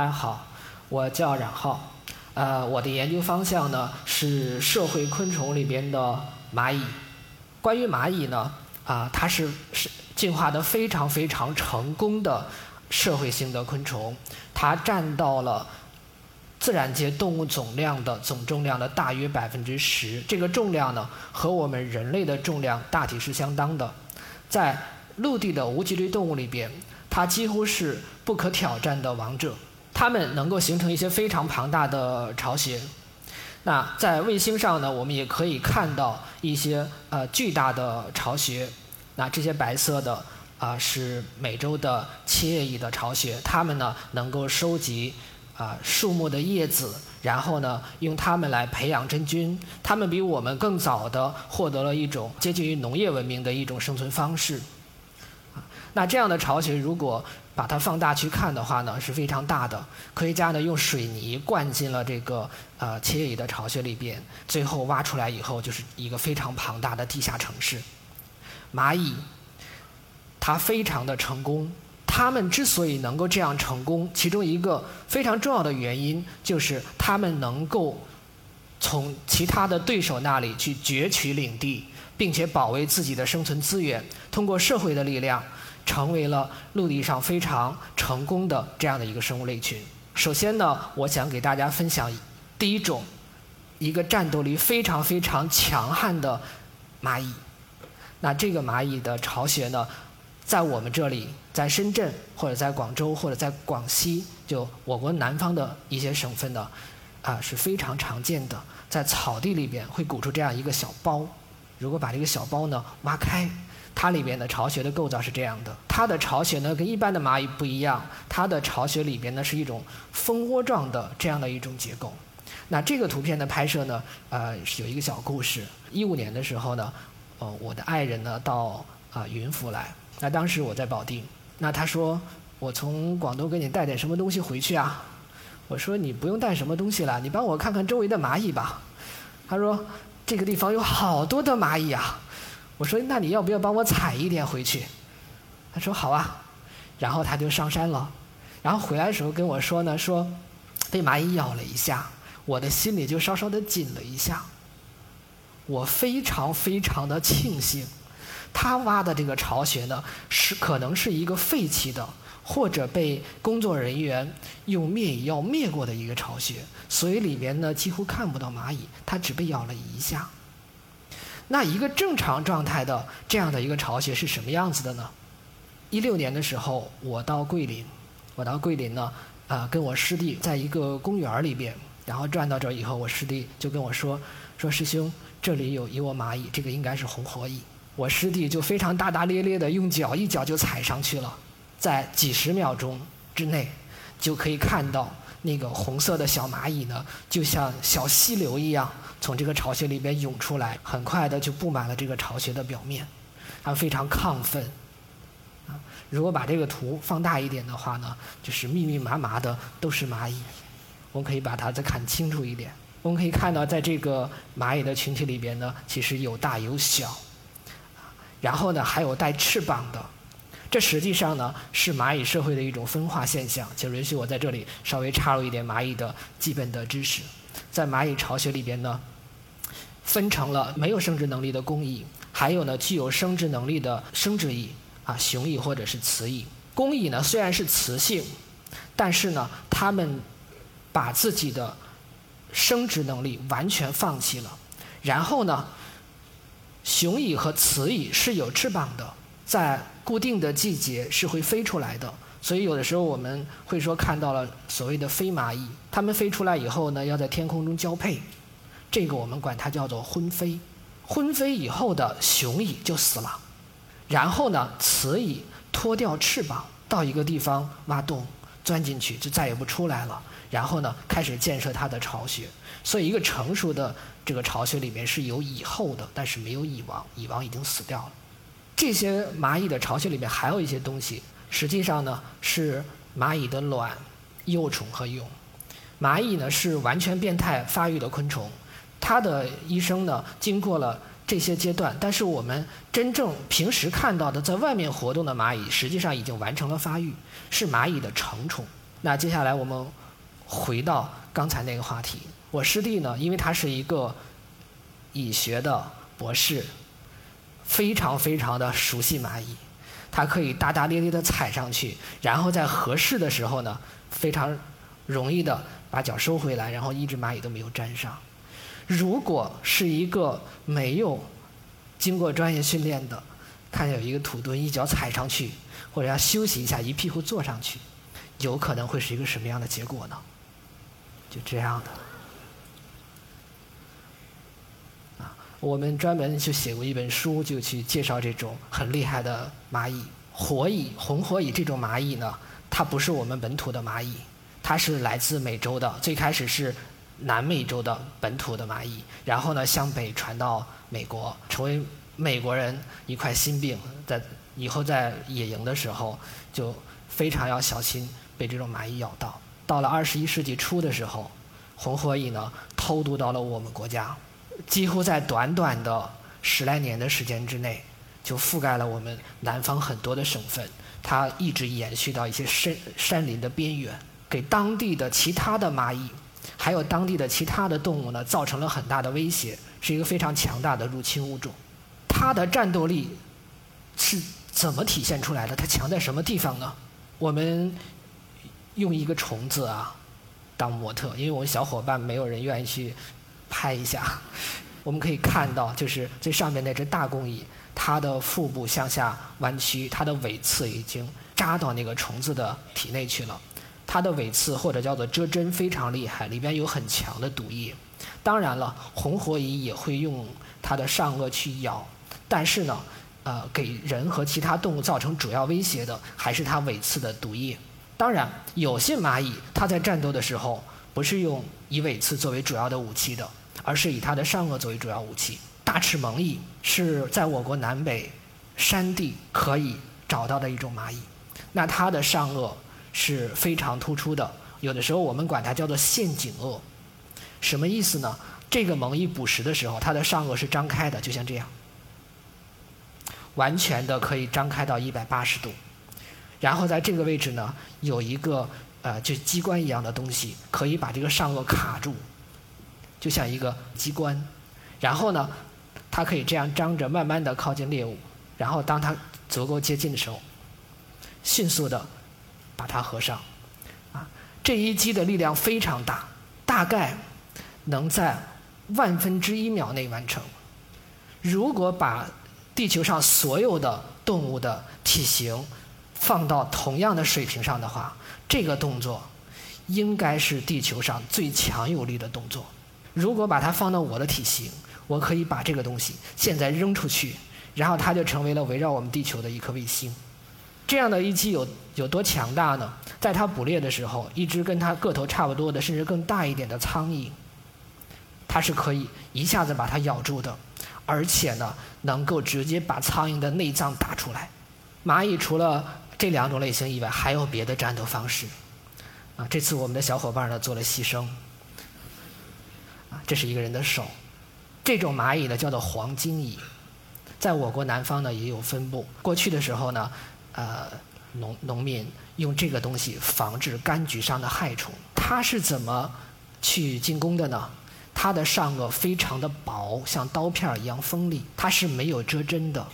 大家好，我叫冉浩，呃，我的研究方向呢是社会昆虫里边的蚂蚁。关于蚂蚁呢，啊，它是是进化的非常非常成功的社会性的昆虫，它占到了自然界动物总量的总重量的大约百分之十。这个重量呢，和我们人类的重量大体是相当的。在陆地的无脊椎动物里边，它几乎是不可挑战的王者。它们能够形成一些非常庞大的巢穴。那在卫星上呢，我们也可以看到一些呃巨大的巢穴。那这些白色的啊是美洲的切叶蚁的巢穴，它们呢能够收集啊树木的叶子，然后呢用它们来培养真菌。它们比我们更早的获得了一种接近于农业文明的一种生存方式。那这样的巢穴，如果把它放大去看的话呢，是非常大的。科学家呢用水泥灌进了这个呃切叶蚁的巢穴里边，最后挖出来以后就是一个非常庞大的地下城市。蚂蚁，它非常的成功。它们之所以能够这样成功，其中一个非常重要的原因就是它们能够从其他的对手那里去攫取领地，并且保卫自己的生存资源，通过社会的力量。成为了陆地上非常成功的这样的一个生物类群。首先呢，我想给大家分享第一种，一个战斗力非常非常强悍的蚂蚁。那这个蚂蚁的巢穴呢，在我们这里，在深圳或者在广州或者在广西，就我国南方的一些省份呢，啊是非常常见的。在草地里边会鼓出这样一个小包，如果把这个小包呢挖开。它里边的巢穴的构造是这样的，它的巢穴呢跟一般的蚂蚁不一样，它的巢穴里边呢是一种蜂窝状的这样的一种结构。那这个图片的拍摄呢，呃，是有一个小故事。一五年的时候呢，呃，我的爱人呢到啊云浮来，那当时我在保定，那他说我从广东给你带点什么东西回去啊？我说你不用带什么东西了，你帮我看看周围的蚂蚁吧。他说这个地方有好多的蚂蚁啊。我说：“那你要不要帮我采一点回去？”他说：“好啊。”然后他就上山了。然后回来的时候跟我说呢：“说被蚂蚁咬了一下，我的心里就稍稍的紧了一下。我非常非常的庆幸，他挖的这个巢穴呢，是可能是一个废弃的，或者被工作人员用灭蚁药灭过的一个巢穴，所以里面呢几乎看不到蚂蚁，它只被咬了一下。”那一个正常状态的这样的一个巢穴是什么样子的呢？一六年的时候，我到桂林，我到桂林呢，啊，跟我师弟在一个公园里边，然后转到这以后，我师弟就跟我说，说师兄，这里有一窝蚂蚁，这个应该是红火蚁。我师弟就非常大大咧咧的用脚一脚就踩上去了，在几十秒钟之内，就可以看到那个红色的小蚂蚁呢，就像小溪流一样。从这个巢穴里边涌出来，很快的就布满了这个巢穴的表面，它非常亢奋。啊，如果把这个图放大一点的话呢，就是密密麻麻的都是蚂蚁。我们可以把它再看清楚一点，我们可以看到，在这个蚂蚁的群体里边呢，其实有大有小，啊然后呢还有带翅膀的。这实际上呢是蚂蚁社会的一种分化现象。请允许我在这里稍微插入一点蚂蚁的基本的知识。在蚂蚁巢穴里边呢，分成了没有生殖能力的公蚁，还有呢具有生殖能力的生殖蚁啊雄蚁或者是雌蚁。公蚁呢虽然是雌性，但是呢它们把自己的生殖能力完全放弃了。然后呢，雄蚁和雌蚁是有翅膀的，在固定的季节是会飞出来的。所以有的时候我们会说看到了所谓的飞蚂蚁，它们飞出来以后呢，要在天空中交配，这个我们管它叫做婚飞。婚飞以后的雄蚁就死了，然后呢，雌蚁脱掉翅膀到一个地方挖洞钻进去，就再也不出来了。然后呢，开始建设它的巢穴。所以一个成熟的这个巢穴里面是有蚁后的，但是没有蚁王，蚁王已经死掉了。这些蚂蚁的巢穴里面还有一些东西。实际上呢，是蚂蚁的卵、幼虫和蛹。蚂蚁呢是完全变态发育的昆虫，它的一生呢经过了这些阶段。但是我们真正平时看到的在外面活动的蚂蚁，实际上已经完成了发育，是蚂蚁的成虫。那接下来我们回到刚才那个话题。我师弟呢，因为他是一个蚁学的博士，非常非常的熟悉蚂蚁，它可以大大咧咧的踩上去，然后在合适的时候呢，非常容易的把脚收回来，然后一只蚂蚁都没有粘上。如果是一个没有经过专业训练的，看见有一个土墩，一脚踩上去，或者要休息一下，一屁股坐上去，有可能会是一个什么样的结果呢？就这样的。我们专门就写过一本书，就去介绍这种很厉害的蚂蚁——火蚁、红火蚁这种蚂蚁呢，它不是我们本土的蚂蚁，它是来自美洲的，最开始是。南美洲的本土的蚂蚁，然后呢向北传到美国，成为美国人一块心病。在以后在野营的时候，就非常要小心被这种蚂蚁咬到。到了二十一世纪初的时候，红火蚁呢偷渡到了我们国家，几乎在短短的十来年的时间之内，就覆盖了我们南方很多的省份。它一直延续到一些山山林的边缘，给当地的其他的蚂蚁。还有当地的其他的动物呢，造成了很大的威胁，是一个非常强大的入侵物种。它的战斗力是怎么体现出来的？它强在什么地方呢？我们用一个虫子啊当模特，因为我们小伙伴没有人愿意去拍一下。我们可以看到，就是最上面那只大公蚁，它的腹部向下弯曲，它的尾刺已经扎到那个虫子的体内去了。它的尾刺或者叫做蛰针非常厉害，里边有很强的毒液。当然了，红火蚁也会用它的上颚去咬，但是呢，呃，给人和其他动物造成主要威胁的还是它尾刺的毒液。当然，有些蚂蚁它在战斗的时候不是用以尾刺作为主要的武器的，而是以它的上颚作为主要武器。大齿猛蚁是在我国南北山地可以找到的一种蚂蚁，那它的上颚。是非常突出的，有的时候我们管它叫做陷阱颚，什么意思呢？这个猛蚁捕食的时候，它的上颚是张开的，就像这样，完全的可以张开到一百八十度，然后在这个位置呢，有一个呃，就机关一样的东西，可以把这个上颚卡住，就像一个机关，然后呢，它可以这样张着，慢慢的靠近猎物，然后当它足够接近的时候，迅速的。把它合上，啊，这一击的力量非常大，大概能在万分之一秒内完成。如果把地球上所有的动物的体型放到同样的水平上的话，这个动作应该是地球上最强有力的动作。如果把它放到我的体型，我可以把这个东西现在扔出去，然后它就成为了围绕我们地球的一颗卫星。这样的一击有有多强大呢？在它捕猎的时候，一只跟它个头差不多的，甚至更大一点的苍蝇，它是可以一下子把它咬住的，而且呢，能够直接把苍蝇的内脏打出来。蚂蚁除了这两种类型以外，还有别的战斗方式。啊，这次我们的小伙伴呢做了牺牲。这是一个人的手。这种蚂蚁呢叫做黄金蚁，在我国南方呢也有分布。过去的时候呢。呃，农农民用这个东西防治柑橘上的害虫。它是怎么去进攻的呢？它的上颚非常的薄，像刀片一样锋利，它是没有遮针的。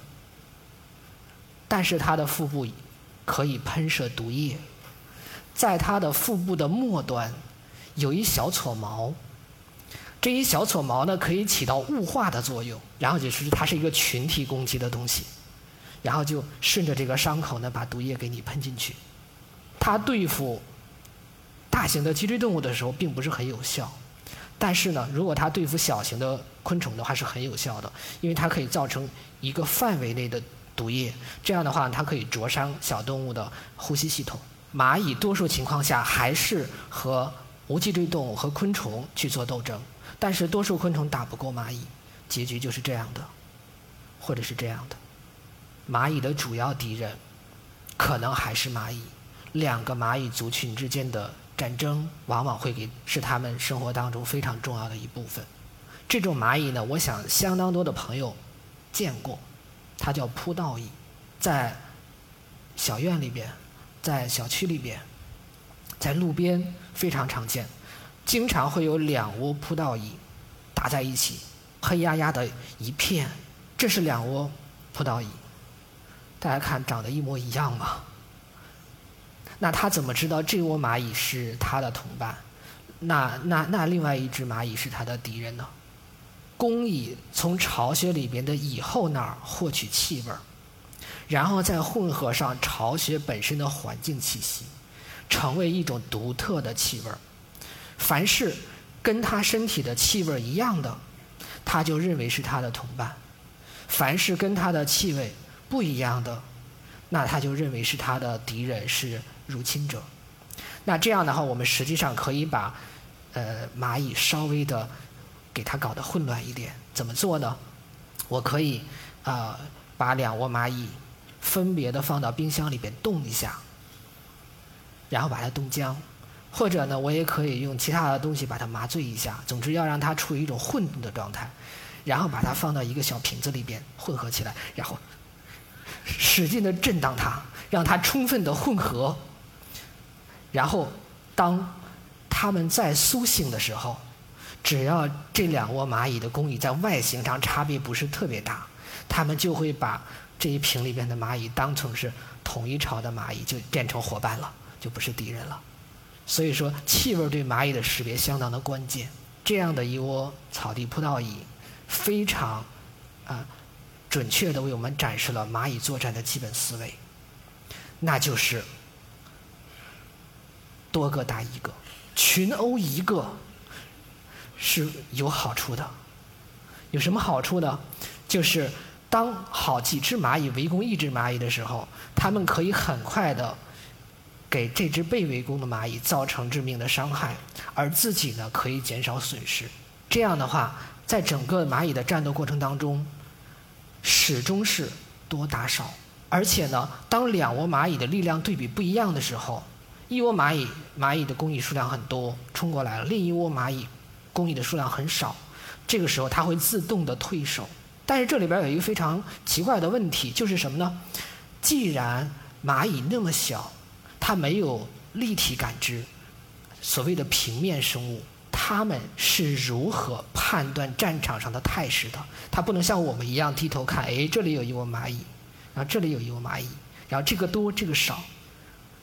但是它的腹部可以喷射毒液，在它的腹部的末端有一小撮毛，这一小撮毛呢可以起到雾化的作用，然后就是它是一个群体攻击的东西。然后就顺着这个伤口呢，把毒液给你喷进去。它对付大型的脊椎动物的时候并不是很有效，但是呢，如果它对付小型的昆虫的话是很有效的，因为它可以造成一个范围内的毒液。这样的话，它可以灼伤小动物的呼吸系统。蚂蚁多数情况下还是和无脊椎动物和昆虫去做斗争，但是多数昆虫打不过蚂蚁，结局就是这样的，或者是这样的。蚂蚁的主要敌人，可能还是蚂蚁。两个蚂蚁族群之间的战争，往往会给是他们生活当中非常重要的一部分。这种蚂蚁呢，我想相当多的朋友见过，它叫扑倒蚁，在小院里边，在小区里边，在路边非常常见，经常会有两窝扑倒蚁打在一起，黑压压的一片，这是两窝扑倒蚁。大家看，长得一模一样吗？那他怎么知道这窝蚂蚁是他的同伴？那那那另外一只蚂蚁是他的敌人呢？工蚁从巢穴里边的蚁后那儿获取气味儿，然后再混合上巢穴本身的环境气息，成为一种独特的气味儿。凡是跟它身体的气味一样的，它就认为是它的同伴；凡是跟它的气味不一样的，那它就认为是它的敌人，是入侵者。那这样的话，我们实际上可以把呃蚂蚁稍微的。给它搞得混乱一点，怎么做呢？我可以啊，把两窝蚂蚁分别的放到冰箱里边冻一下，然后把它冻僵，或者呢，我也可以用其他的东西把它麻醉一下。总之要让它处于一种混沌的状态，然后把它放到一个小瓶子里边混合起来，然后使劲的震荡它，让它充分的混合。然后当它们在苏醒的时候。只要这两窝蚂蚁的工蚁在外形上差别不是特别大，它们就会把这一瓶里边的蚂蚁当成是同一巢的蚂蚁，就变成伙伴了，就不是敌人了。所以说，气味对蚂蚁的识别相当的关键。这样的一窝草地葡萄蚁，非常啊准确的为我们展示了蚂蚁作战的基本思维，那就是多个打一个，群殴一个。是有好处的，有什么好处呢？就是当好几只蚂蚁围攻一只蚂蚁的时候，它们可以很快的给这只被围攻的蚂蚁造成致命的伤害，而自己呢可以减少损失。这样的话，在整个蚂蚁的战斗过程当中，始终是多打少。而且呢，当两窝蚂蚁的力量对比不一样的时候，一窝蚂蚁蚂蚁的工蚁数量很多，冲过来了；另一窝蚂蚁。工蚁的数量很少，这个时候它会自动的退守。但是这里边有一个非常奇怪的问题，就是什么呢？既然蚂蚁那么小，它没有立体感知，所谓的平面生物，它们是如何判断战场上的态势的？它不能像我们一样低头看，哎，这里有一窝蚂蚁，然后这里有一窝蚂蚁，然后这个多，这个少，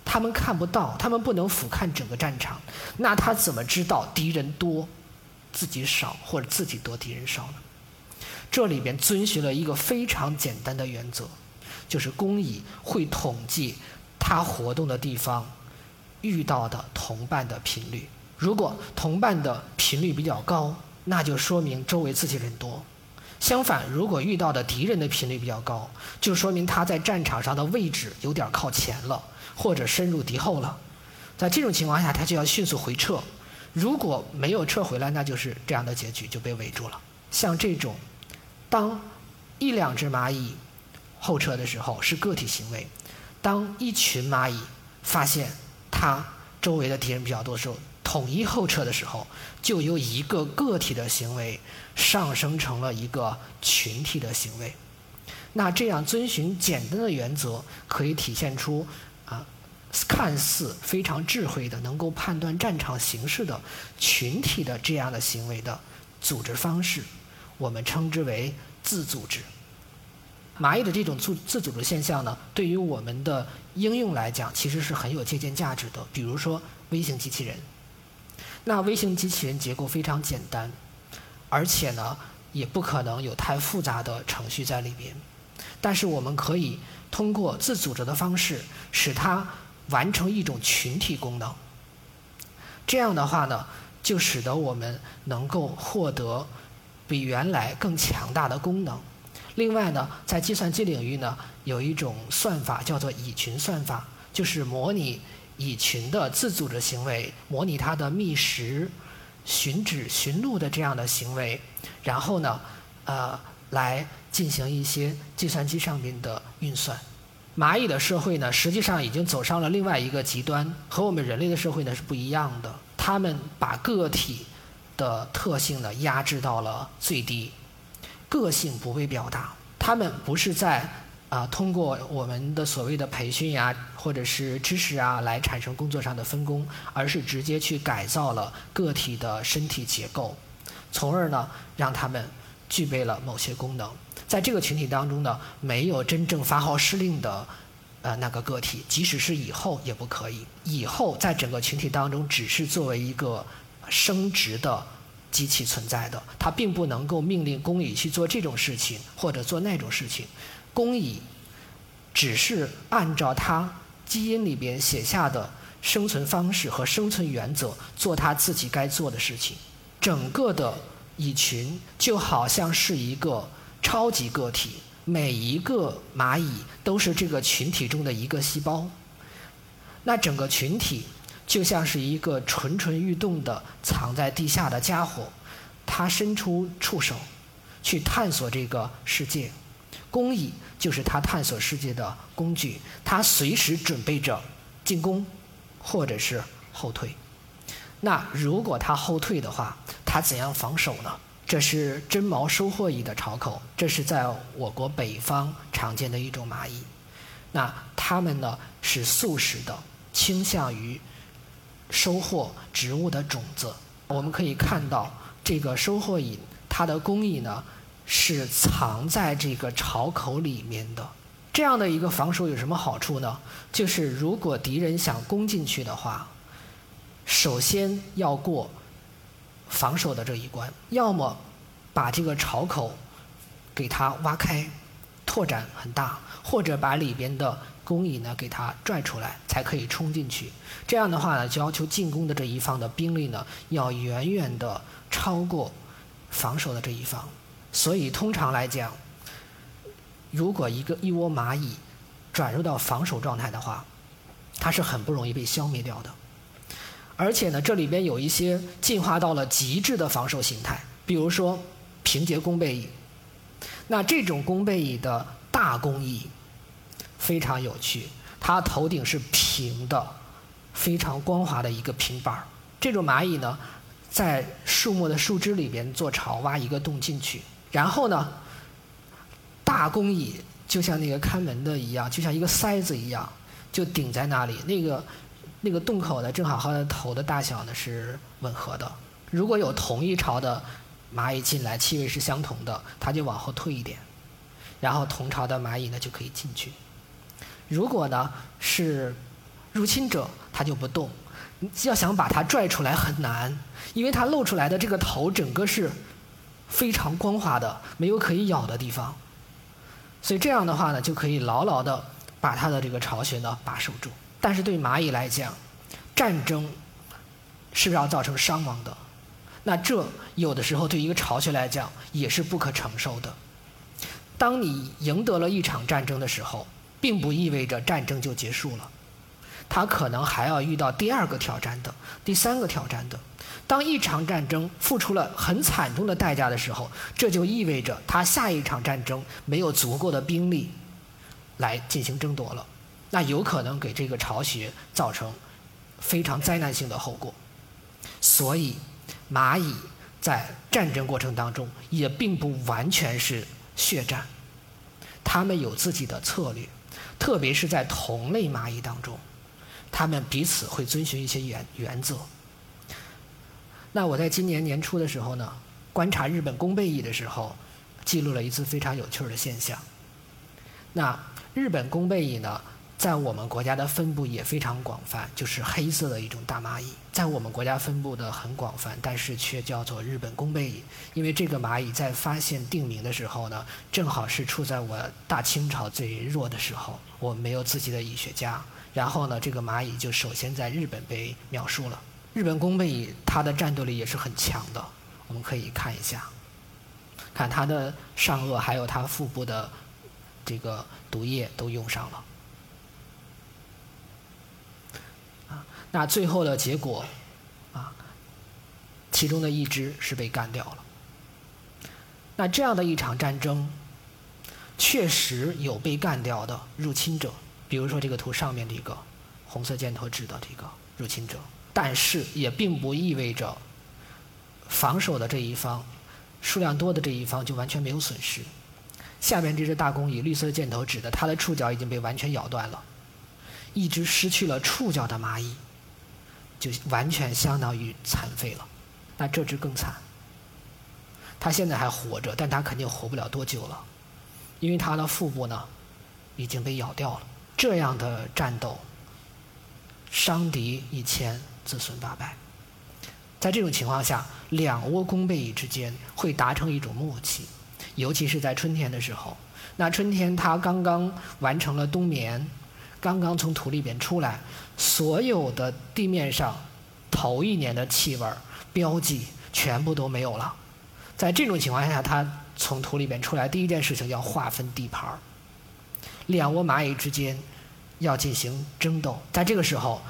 他们看不到，他们不能俯瞰整个战场，那他怎么知道敌人多？自己少或者自己多敌人少呢？这里边遵循了一个非常简单的原则，就是工蚁会统计它活动的地方遇到的同伴的频率。如果同伴的频率比较高，那就说明周围自己人多；相反，如果遇到的敌人的频率比较高，就说明他在战场上的位置有点靠前了，或者深入敌后了。在这种情况下，他就要迅速回撤。如果没有撤回来，那就是这样的结局，就被围住了。像这种，当一两只蚂蚁后撤的时候是个体行为；当一群蚂蚁发现它周围的敌人比较多的时候，统一后撤的时候，就由一个个体的行为上升成了一个群体的行为。那这样遵循简单的原则，可以体现出啊。看似非常智慧的，能够判断战场形势的群体的这样的行为的组织方式，我们称之为自组织。蚂蚁的这种自自组织现象呢，对于我们的应用来讲，其实是很有借鉴价值的。比如说微型机器人，那微型机器人结构非常简单，而且呢，也不可能有太复杂的程序在里边。但是我们可以通过自组织的方式，使它。完成一种群体功能，这样的话呢，就使得我们能够获得比原来更强大的功能。另外呢，在计算机领域呢，有一种算法叫做蚁群算法，就是模拟蚁群的自组织行为，模拟它的觅食、寻址、寻路的这样的行为，然后呢，呃，来进行一些计算机上面的运算。蚂蚁的社会呢，实际上已经走上了另外一个极端，和我们人类的社会呢是不一样的。他们把个体的特性呢压制到了最低，个性不被表达。他们不是在啊，通过我们的所谓的培训呀，或者是知识啊，来产生工作上的分工，而是直接去改造了个体的身体结构，从而呢，让他们具备了某些功能。在这个群体当中呢，没有真正发号施令的呃那个个体，即使是以后也不可以。以后在整个群体当中，只是作为一个生殖的机器存在的，它并不能够命令工蚁去做这种事情或者做那种事情。工蚁只是按照它基因里边写下的生存方式和生存原则做它自己该做的事情。整个的蚁群就好像是一个超级个体，每一个蚂蚁都是这个群体中的一个细胞。那整个群体就像是一个蠢蠢欲动的藏在地下的家伙，它伸出触手去探索这个世界。工蚁就是它探索世界的工具，它随时准备着进攻，或者是后退。那如果它后退的话，它怎样防守呢？这是真毛收获蚁的巢口，这是在我国北方常见的一种蚂蚁。那它们呢是素食的，倾向于收获植物的种子。我们可以看到这个收获蚁，它的工蚁呢。是藏在这个巢口里面的，这样的一个防守有什么好处呢？就是如果敌人想攻进去的话，首先要过防守的这一关，要么把这个巢口给它挖开，拓展很大，或者把里边的工蚁呢给它拽出来，才可以冲进去。这样的话呢，就要求进攻的这一方的兵力呢要远远的超过防守的这一方。所以，通常来讲，如果一个一窝蚂蚁转入到防守状态的话，它是很不容易被消灭掉的。而且呢，这里边有一些进化到了极致的防守形态，比如说平节弓背蚁。那这种弓背蚁的大弓蚁非常有趣，它头顶是平的，非常光滑的一个平板儿。这种蚂蚁呢，在树木的树枝里边做巢，挖一个洞进去。然后呢，大工蚁就像那个看门的一样，就像一个塞子一样，就顶在那里。那个那个洞口呢，正好和它头的大小呢是吻合的。如果有同一巢的蚂蚁进来，气味是相同的，它就往后退一点，然后同巢的蚂蚁呢就可以进去。如果呢是入侵者，它就不动。要想把它拽出来很难，因为它露出来的这个头整个是。非常光滑的，没有可以咬的地方，所以这样的话呢，就可以牢牢的把它的这个巢穴呢把守住。但是对蚂蚁来讲，战争是要造成伤亡的，那这有的时候对一个巢穴来讲也是不可承受的。当你赢得了一场战争的时候，并不意味着战争就结束了，它可能还要遇到第二个挑战的，第三个挑战的。当一场战争付出了很惨重的代价的时候，这就意味着他下一场战争没有足够的兵力来进行争夺了，那有可能给这个巢穴造成非常灾难性的后果。所以，蚂蚁在战争过程当中也并不完全是血战，它们有自己的策略，特别是在同类蚂蚁当中，它们彼此会遵循一些原原则。那我在今年年初的时候呢，观察日本弓背蚁的时候，记录了一次非常有趣的现象。那日本弓背蚁呢，在我们国家的分布也非常广泛，就是黑色的一种大蚂蚁，在我们国家分布的很广泛，但是却叫做日本弓背蚁，因为这个蚂蚁在发现定名的时候呢，正好是处在我大清朝最弱的时候，我没有自己的蚁学家，然后呢，这个蚂蚁就首先在日本被描述了。日本弓背蚁，它的战斗力也是很强的。我们可以看一下，看它的上颚还有它腹部的这个毒液都用上了。那最后的结果，啊，其中的一只是被干掉了。那这样的一场战争，确实有被干掉的入侵者，比如说这个图上面这个红色箭头指的这个入侵者。但是也并不意味着防守的这一方数量多的这一方就完全没有损失。下面这只大公蚁，绿色箭头指的它的触角已经被完全咬断了。一只失去了触角的蚂蚁，就完全相当于残废了。那这只更惨，它现在还活着，但它肯定活不了多久了，因为它的腹部呢已经被咬掉了。这样的战斗，伤敌一千，自损八百。在这种情况下，两窝弓背蚁之间会达成一种默契，尤其是在春天的时候。那春天它刚刚完成了冬眠，刚刚从土里边出来，所有的地面上头一年的气味标记全部都没有了。在这种情况下，它从土里边出来，第一件事情要划分地盘儿。两窝蚂蚁之间要进行争斗，在这个时候。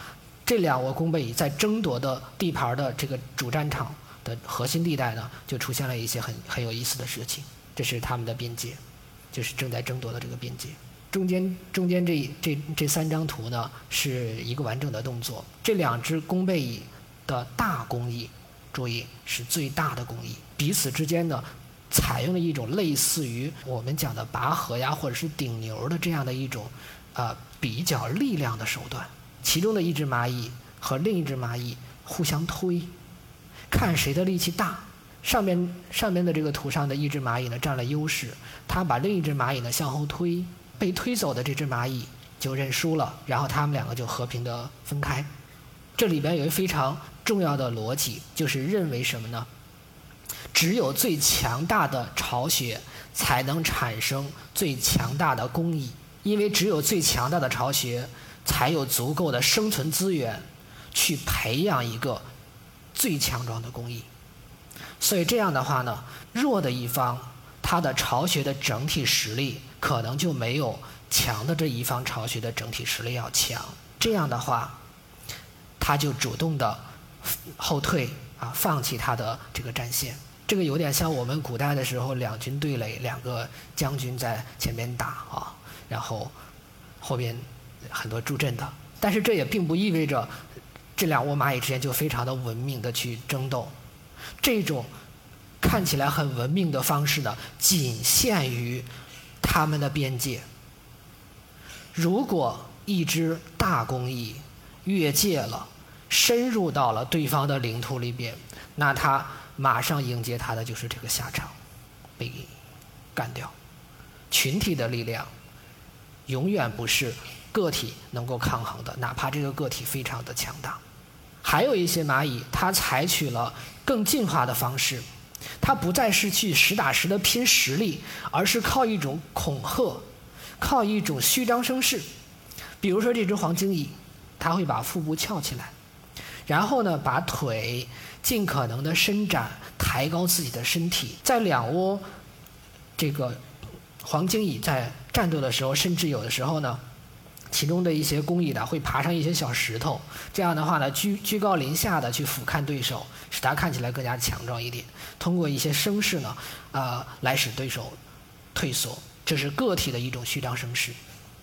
这两窝弓背蚁在争夺的地盘的这个主战场的核心地带呢，就出现了一些很很有意思的事情。这是他们的边界，就是正在争夺的这个边界。中间中间这这这三张图呢，是一个完整的动作。这两只弓背蚁的大工蚁，注意是最大的工蚁，彼此之间呢，采用了一种类似于我们讲的拔河呀，或者是顶牛的这样的一种，呃，比较力量的手段。其中的一只蚂蚁和另一只蚂蚁互相推，看谁的力气大。上面上面的这个图上的一只蚂蚁呢占了优势，它把另一只蚂蚁呢向后推，被推走的这只蚂蚁就认输了，然后他们两个就和平的分开。这里边有一个非常重要的逻辑，就是认为什么呢？只有最强大的巢穴才能产生最强大的工蚁，因为只有最强大的巢穴。才有足够的生存资源去培养一个最强壮的工蚁。所以这样的话呢，弱的一方，它的巢穴的整体实力可能就没有强的这一方巢穴的整体实力要强。这样的话，他就主动的后退啊，放弃他的这个战线。这个有点像我们古代的时候两军对垒，两个将军在前面打啊，然后后边。很多助阵的，但是这也并不意味着这两窝蚂蚁之间就非常的文明的去争斗。这种看起来很文明的方式呢，仅限于他们的边界。如果一只大公蚁越界了，深入到了对方的领土里边，那它马上迎接它的就是这个下场，被干掉。群体的力量永远不是。个体能够抗衡的，哪怕这个个体非常的强大。还有一些蚂蚁，它采取了更进化的方式，它不再是去实打实的拼实力，而是靠一种恐吓，靠一种虚张声势。比如说这只黄金蚁，它会把腹部翘起来，然后呢，把腿尽可能的伸展，抬高自己的身体。在两窝这个黄金蚁在战斗的时候，甚至有的时候呢。其中的一些工蚁呢，会爬上一些小石头，这样的话呢，居居高临下的去俯瞰对手，使他看起来更加强壮一点。通过一些声势呢，呃，来使对手退缩，这是个体的一种虚张声势。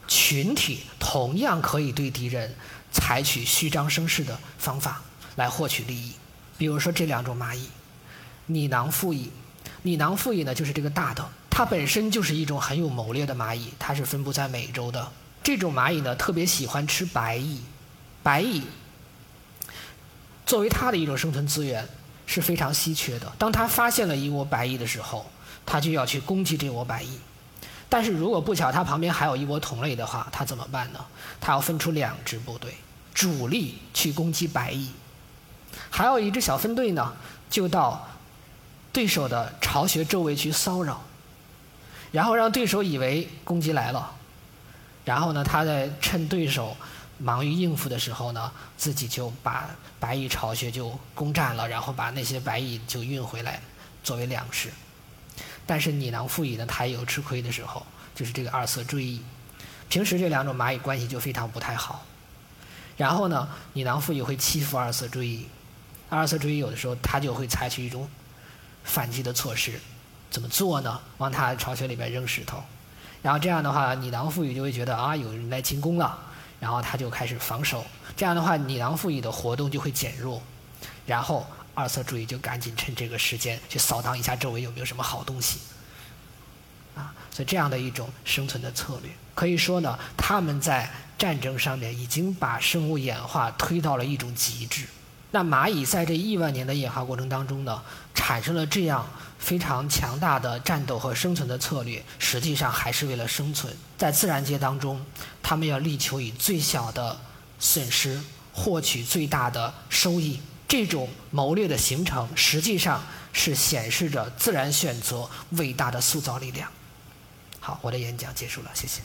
群体同样可以对敌人采取虚张声势的方法来获取利益。比如说这两种蚂蚁，拟囊复蚁。拟囊复蚁呢，就是这个大的，它本身就是一种很有谋略的蚂蚁，它是分布在美洲的。这种蚂蚁呢，特别喜欢吃白蚁。白蚁作为它的一种生存资源是非常稀缺的。当它发现了一窝白蚁的时候，它就要去攻击这窝白蚁。但是如果不巧它旁边还有一窝同类的话，它怎么办呢？它要分出两支部队，主力去攻击白蚁，还有一支小分队呢，就到对手的巢穴周围去骚扰，然后让对手以为攻击来了。然后呢，他在趁对手忙于应付的时候呢，自己就把白蚁巢穴就攻占了，然后把那些白蚁就运回来作为粮食。但是拟囊附蚁呢，它也有吃亏的时候，就是这个二色锥蚁。平时这两种蚂蚁关系就非常不太好。然后呢，拟囊附蚁会欺负二色锥蚁，二色锥蚁有的时候它就会采取一种反击的措施，怎么做呢？往它巢穴里边扔石头。然后这样的话，拟囊复蚁就会觉得啊有人来进攻了，然后他就开始防守。这样的话，拟囊复蚁的活动就会减弱，然后二色锥蚁就赶紧趁这个时间去扫荡一下周围有没有什么好东西。啊，所以这样的一种生存的策略，可以说呢，他们在战争上面已经把生物演化推到了一种极致。那蚂蚁在这亿万年的演化过程当中呢，产生了这样非常强大的战斗和生存的策略，实际上还是为了生存。在自然界当中，他们要力求以最小的损失获取最大的收益。这种谋略的形成，实际上是显示着自然选择伟大的塑造力量。好，我的演讲结束了，谢谢。